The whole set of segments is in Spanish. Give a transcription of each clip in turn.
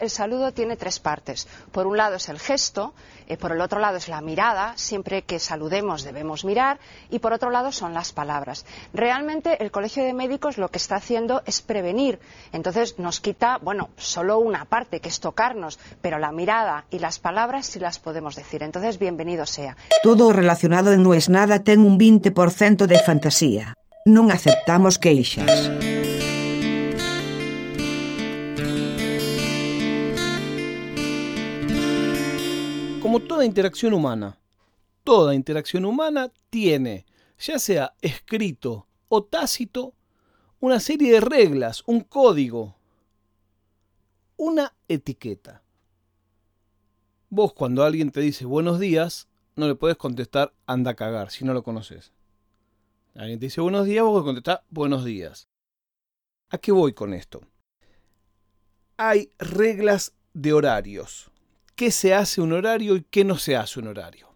El saludo tiene tres partes. Por un lado es el gesto, eh, por el otro lado es la mirada, siempre que saludemos debemos mirar, y por otro lado son las palabras. Realmente el Colegio de Médicos lo que está haciendo es prevenir. Entonces nos quita, bueno, solo una parte, que es tocarnos, pero la mirada y las palabras sí las podemos decir. Entonces, bienvenido sea. Todo relacionado No es Nada ten un 20% de fantasía. Non aceptamos queixas. Como toda interacción humana, toda interacción humana tiene, ya sea escrito o tácito, una serie de reglas, un código, una etiqueta. Vos cuando alguien te dice buenos días, no le puedes contestar anda a cagar si no lo conoces. Alguien te dice buenos días, vos contestar buenos días. ¿A qué voy con esto? Hay reglas de horarios qué se hace un horario y qué no se hace un horario.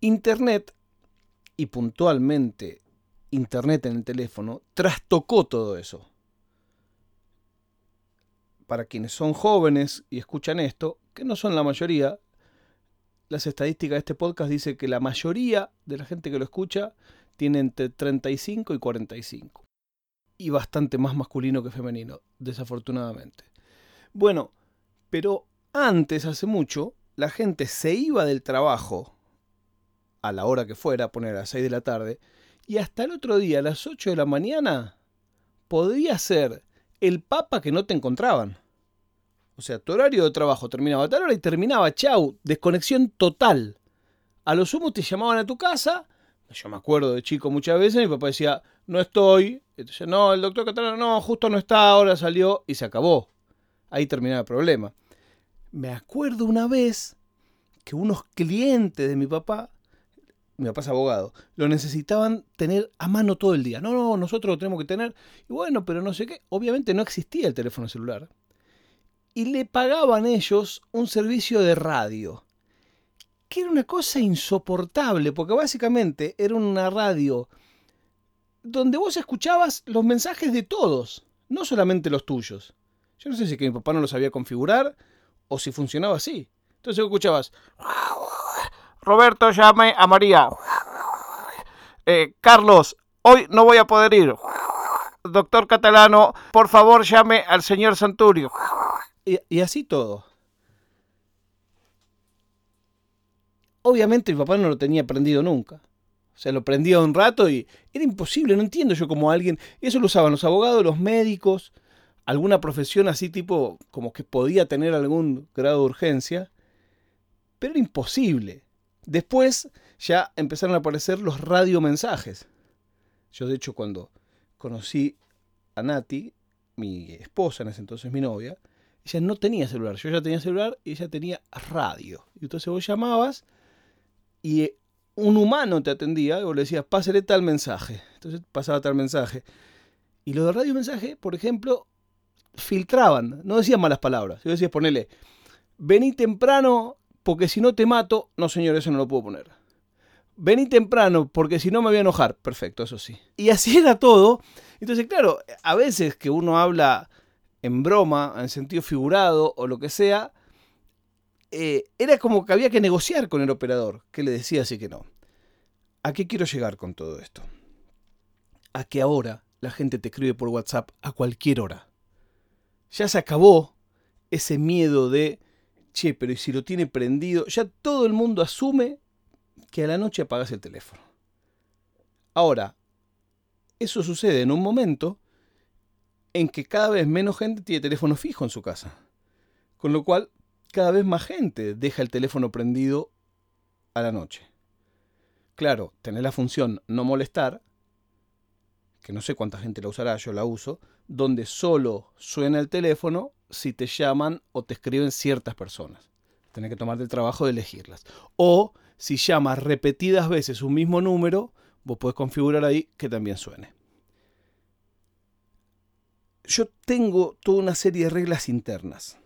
Internet, y puntualmente Internet en el teléfono, trastocó todo eso. Para quienes son jóvenes y escuchan esto, que no son la mayoría, las estadísticas de este podcast dicen que la mayoría de la gente que lo escucha tiene entre 35 y 45. Y bastante más masculino que femenino, desafortunadamente. Bueno, pero antes, hace mucho, la gente se iba del trabajo a la hora que fuera, poner a las 6 de la tarde, y hasta el otro día, a las 8 de la mañana, podía ser el papa que no te encontraban. O sea, tu horario de trabajo terminaba a tal hora y terminaba, chau, desconexión total. A lo sumo te llamaban a tu casa. Yo me acuerdo de chico muchas veces, mi papá decía, no estoy. Entonces, no, el doctor Catalano, no, justo no está, ahora salió y se acabó. Ahí terminaba el problema. Me acuerdo una vez que unos clientes de mi papá, mi papá es abogado, lo necesitaban tener a mano todo el día. No, no, nosotros lo tenemos que tener. Y bueno, pero no sé qué. Obviamente no existía el teléfono celular. Y le pagaban ellos un servicio de radio. Que era una cosa insoportable, porque básicamente era una radio donde vos escuchabas los mensajes de todos, no solamente los tuyos. Yo no sé si que mi papá no lo sabía configurar o si funcionaba así. Entonces escuchabas, Roberto llame a María. Eh, Carlos, hoy no voy a poder ir. Doctor Catalano, por favor llame al señor Santurio. Y, y así todo. Obviamente mi papá no lo tenía aprendido nunca. O sea, lo prendía un rato y era imposible, no entiendo yo como alguien. Eso lo usaban los abogados, los médicos, alguna profesión así tipo como que podía tener algún grado de urgencia, pero era imposible. Después ya empezaron a aparecer los radiomensajes. Yo de hecho cuando conocí a Nati, mi esposa en ese entonces mi novia, ella no tenía celular, yo ya tenía celular y ella tenía radio. Y entonces vos llamabas y un humano te atendía y vos le decías, pásale tal mensaje. Entonces pasaba tal mensaje. Y lo de radio mensaje, por ejemplo, filtraban, no decían malas palabras. Yo decía, ponele, vení temprano porque si no te mato. No, señor, eso no lo puedo poner. Vení temprano porque si no me voy a enojar. Perfecto, eso sí. Y así era todo. Entonces, claro, a veces que uno habla en broma, en sentido figurado o lo que sea, eh, era como que había que negociar con el operador, que le decía así que no. ¿A qué quiero llegar con todo esto? A que ahora la gente te escribe por WhatsApp a cualquier hora ya se acabó ese miedo de, che, pero ¿y si lo tiene prendido? Ya todo el mundo asume que a la noche apagas el teléfono. Ahora, eso sucede en un momento en que cada vez menos gente tiene teléfono fijo en su casa. Con lo cual, cada vez más gente deja el teléfono prendido a la noche. Claro, tener la función no molestar, que no sé cuánta gente la usará, yo la uso, donde solo suena el teléfono si te llaman o te escriben ciertas personas. Tienes que tomarte el trabajo de elegirlas. O si llamas repetidas veces un mismo número, vos podés configurar ahí que también suene. Yo tengo toda una serie de reglas internas.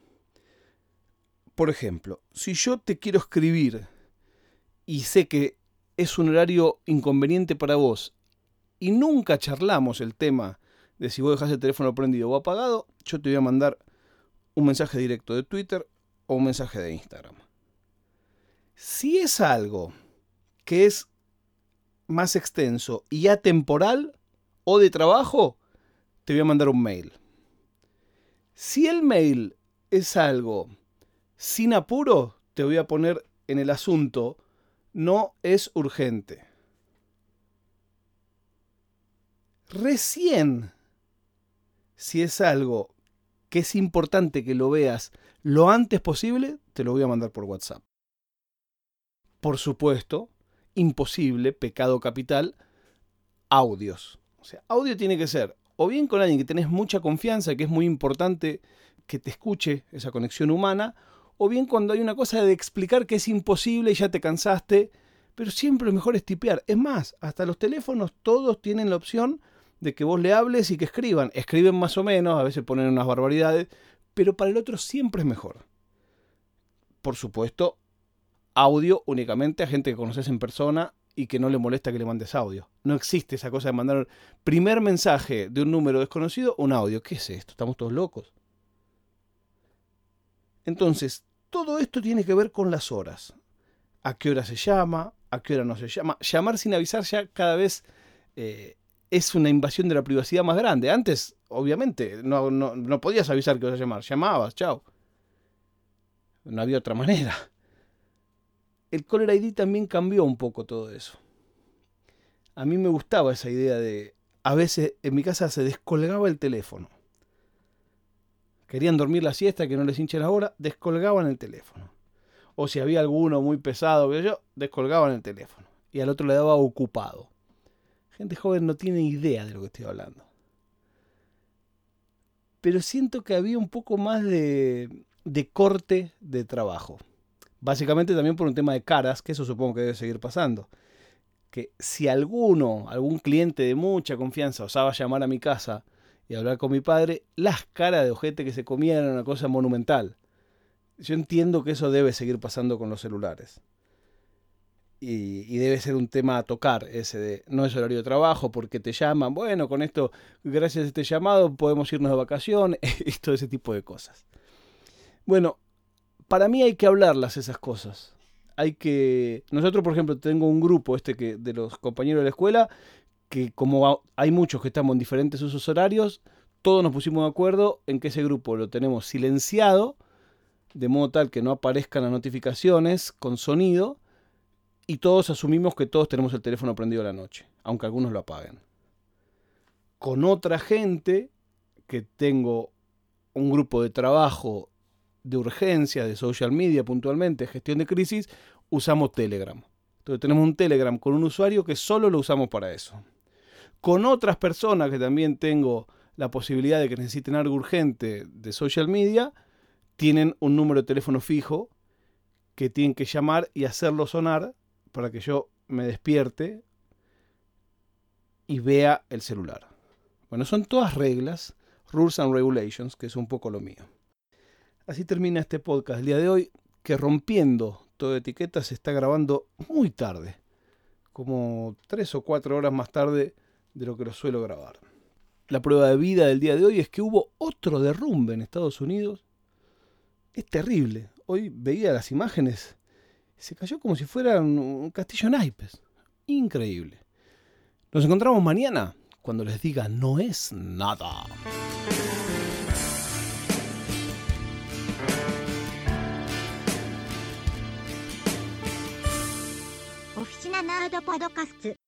Por ejemplo, si yo te quiero escribir y sé que es un horario inconveniente para vos y nunca charlamos el tema de si vos dejas el teléfono prendido o apagado, yo te voy a mandar un mensaje directo de Twitter o un mensaje de Instagram. Si es algo que es más extenso y atemporal o de trabajo, te voy a mandar un mail. Si el mail es algo sin apuro, te voy a poner en el asunto, no es urgente. Recién, si es algo que es importante que lo veas lo antes posible, te lo voy a mandar por WhatsApp. Por supuesto, imposible, pecado capital, audios. O sea, audio tiene que ser o bien con alguien que tenés mucha confianza, que es muy importante que te escuche esa conexión humana, o bien cuando hay una cosa de explicar que es imposible y ya te cansaste, pero siempre lo mejor es tipear. Es más, hasta los teléfonos todos tienen la opción de que vos le hables y que escriban. Escriben más o menos, a veces ponen unas barbaridades, pero para el otro siempre es mejor. Por supuesto, audio únicamente a gente que conoces en persona y que no le molesta que le mandes audio. No existe esa cosa de mandar primer mensaje de un número desconocido, un audio. ¿Qué es esto? ¿Estamos todos locos? Entonces, todo esto tiene que ver con las horas. ¿A qué hora se llama? ¿A qué hora no se llama? Llamar sin avisar ya cada vez eh, es una invasión de la privacidad más grande. Antes, obviamente, no, no, podías avisar que vas a llamar. Llamabas, chao. No había otra manera. El Caller ID también cambió un poco todo eso. A mí me gustaba esa idea de... A veces en mi casa se descolgaba el teléfono. Querían dormir la siesta, que no les hinche la hora, descolgaban el teléfono. O si había alguno muy pesado yo, descolgaban el teléfono. Y al otro le daba ocupado. Gente joven no tiene idea de lo que estoy hablando. Pero siento que había un poco más de, de corte de trabajo. Básicamente también por un tema de caras, que eso supongo que debe seguir pasando. Que si alguno, algún cliente de mucha confianza osaba llamar a mi casa y hablar con mi padre, las caras de ojete que se comían eran una cosa monumental. Yo entiendo que eso debe seguir pasando con los celulares y, debe ser un tema a tocar, ese de no es horario de trabajo porque te llaman, bueno, con esto, gracias a este llamado podemos irnos de vacaciones y todo ese tipo de cosas. Bueno, para mí hay que hablarlas esas cosas. Hay que. Nosotros, por ejemplo, tengo un grupo este que de los compañeros de la escuela, que como hay muchos que estamos en diferentes usos horarios, todos nos pusimos de acuerdo en que ese grupo lo tenemos silenciado, de modo tal que no aparezcan las notificaciones con sonido y todos asumimos que todos tenemos el teléfono prendido la noche, aunque algunos lo apaguen. Con otra gente que tengo un grupo de trabajo de urgencia, de social media puntualmente, gestión de crisis, usamos Telegram. Entonces tenemos un Telegram con un usuario que solo lo usamos para eso. Con otras personas que también tengo la posibilidad de que necesiten algo urgente de social media, tienen un número de teléfono fijo que tienen que llamar y hacerlo sonar para que yo me despierte y vea el celular. Bueno, son todas reglas, rules and regulations, que es un poco lo mío. Así termina este podcast el día de hoy, que rompiendo toda etiqueta se está grabando muy tarde, como tres o cuatro horas más tarde de lo que lo suelo grabar. La prueba de vida del día de hoy es que hubo otro derrumbe en Estados Unidos. Es terrible. Hoy veía las imágenes se cayó como si fuera un, castillo naipes. Increíble. Nos encontramos mañana cuando les diga no es nada. Oficina Nerd Podcast